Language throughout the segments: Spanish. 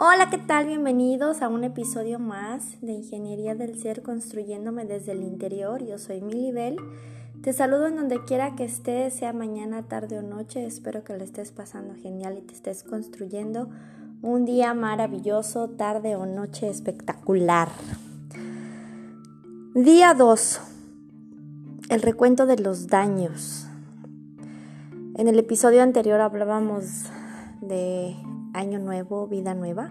Hola, ¿qué tal? Bienvenidos a un episodio más de Ingeniería del Ser construyéndome desde el interior. Yo soy Milibel. Te saludo en donde quiera que estés, sea mañana, tarde o noche. Espero que le estés pasando genial y te estés construyendo un día maravilloso, tarde o noche espectacular. Día 2. El recuento de los daños. En el episodio anterior hablábamos de año nuevo, vida nueva,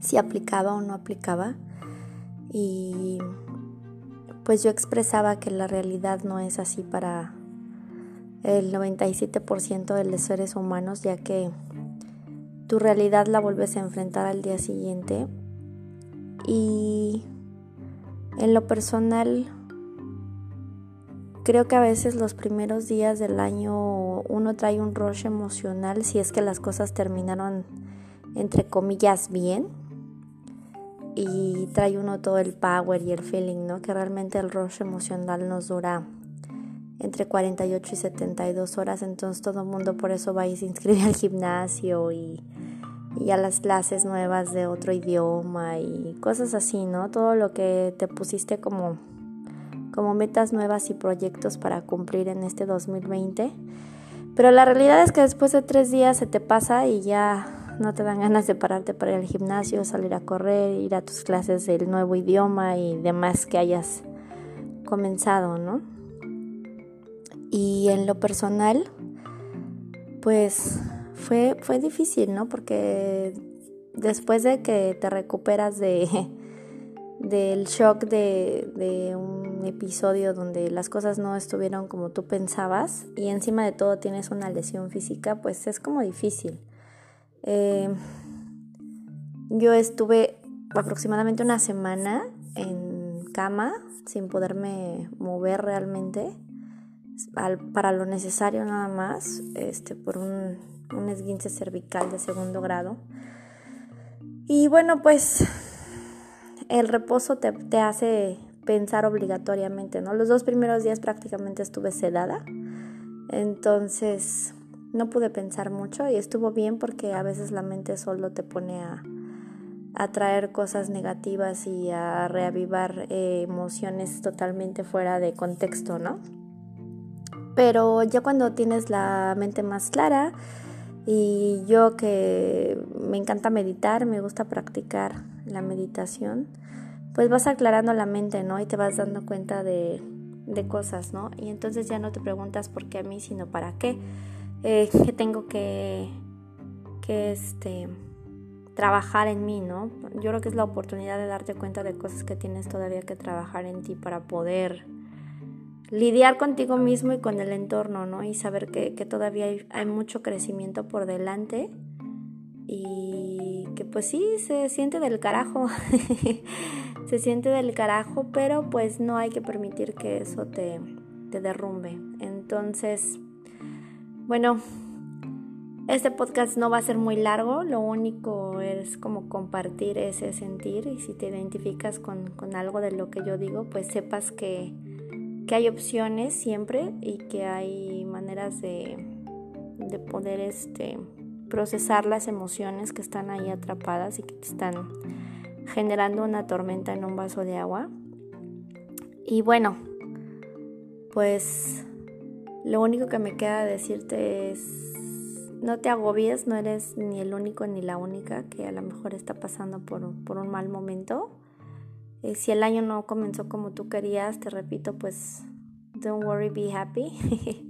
si aplicaba o no aplicaba. Y pues yo expresaba que la realidad no es así para el 97% de los seres humanos, ya que tu realidad la vuelves a enfrentar al día siguiente. Y en lo personal, Creo que a veces los primeros días del año uno trae un rush emocional si es que las cosas terminaron entre comillas bien y trae uno todo el power y el feeling, ¿no? Que realmente el rush emocional nos dura entre 48 y 72 horas, entonces todo el mundo por eso va y se inscribe al gimnasio y, y a las clases nuevas de otro idioma y cosas así, ¿no? Todo lo que te pusiste como como metas nuevas y proyectos para cumplir en este 2020. Pero la realidad es que después de tres días se te pasa y ya no te dan ganas de pararte para ir al gimnasio, salir a correr, ir a tus clases del nuevo idioma y demás que hayas comenzado, ¿no? Y en lo personal, pues fue, fue difícil, ¿no? Porque después de que te recuperas de, del shock de, un episodio donde las cosas no estuvieron como tú pensabas y encima de todo tienes una lesión física, pues es como difícil. Eh, yo estuve aproximadamente una semana en cama sin poderme mover realmente para lo necesario nada más este, por un esguince cervical de segundo grado. Y bueno, pues el reposo te, hace pensar obligatoriamente, ¿no? Los dos primeros días prácticamente estuve sedada, entonces no pude pensar mucho y estuvo bien porque a veces la mente solo te pone a, a traer cosas negativas y a reavivar eh, emociones totalmente fuera de contexto, ¿no? Pero ya cuando tienes la mente más clara y yo que me encanta meditar, me gusta practicar la meditación, pues vas aclarando la mente, ¿no? Y te vas dando cuenta de, de cosas, ¿no? Y entonces ya no te preguntas por qué a mí, sino para qué. Eh, que tengo que, que este, trabajar en mí, ¿no? Yo creo que es la oportunidad de darte cuenta de cosas que tienes todavía que trabajar en ti para poder lidiar contigo mismo y con el entorno, ¿no? Y saber que, que todavía hay, hay, mucho crecimiento por delante y que pues sí, se siente del carajo. se siente del carajo, pero pues no hay que permitir que eso te, te derrumbe. Entonces, bueno, este podcast no va a ser muy largo, lo único es como compartir ese sentir y si te identificas con, con algo de lo que yo digo, pues sepas que, que, hay opciones siempre y que hay maneras de, de poder este, procesar las emociones que están ahí atrapadas y que te están generando una tormenta en un vaso de agua. Y bueno, pues lo único que me queda decirte es, no te agobies, no eres ni el único ni la única que a lo mejor está pasando por, un mal momento. Eh, si el año no comenzó como tú querías, te repito, pues don't worry, be happy.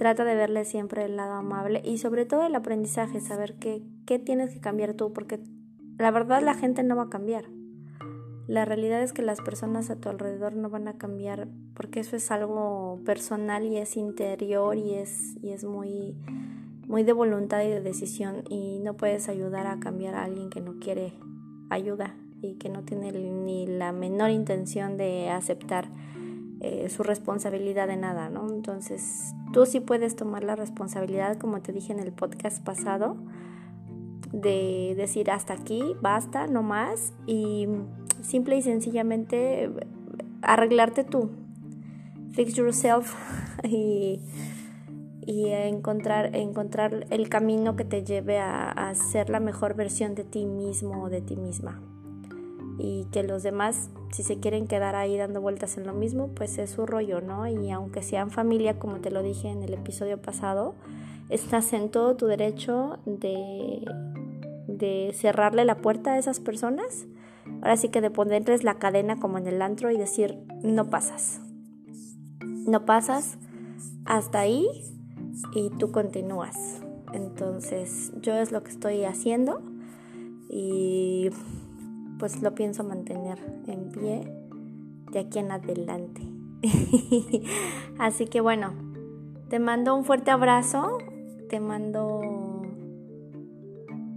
Trata de verle siempre el lado amable y sobre todo el aprendizaje, saber qué, qué tienes que cambiar tú, porque la verdad la gente no va a cambiar. La realidad es que las personas a tu alrededor no van a cambiar porque eso es algo personal y es interior y es, y es muy, muy de voluntad y de decisión y no puedes ayudar a cambiar a alguien que no quiere ayuda y que no tiene ni la menor intención de aceptar eh, su responsabilidad de nada, ¿no? Entonces tú sí puedes tomar la responsabilidad, como te dije en el podcast pasado, de decir hasta aquí, basta, no más y simple y y encontrar, encontrar el camino que te lleve a, a ser la mejor versión de ti mismo o de ti misma. Y que los demás, si se quieren quedar ahí dando vueltas en lo mismo, pues es su rollo, ¿no? Y aunque sean familia, como te lo dije en el episodio pasado, estás en todo tu derecho de, de cerrarle la puerta a esas personas. Ahora sí que de ponerles la cadena como en el antro y decir, no pasas. No pasas hasta ahí y tú continúas. Entonces yo es lo que estoy haciendo y pues lo pienso mantener en pie de aquí en adelante. Así que bueno, te mando un fuerte abrazo, te mando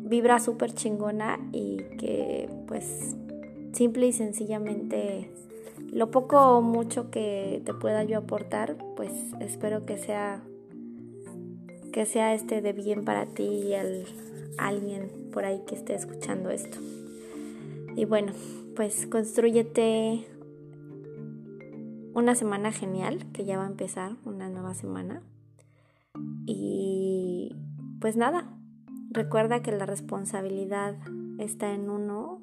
vibra súper chingona y que pues simple y sencillamente lo poco o mucho que te pueda yo aportar, pues espero que sea que sea este de bien para ti y al, alguien por ahí que esté escuchando esto. Y bueno, pues construyete una semana genial que ya va a empezar, una nueva semana. Y pues nada, recuerda que la responsabilidad está en uno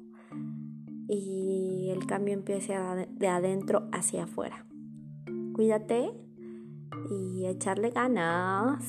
y el cambio empieza de adentro hacia afuera. Cuídate y echarle ganas.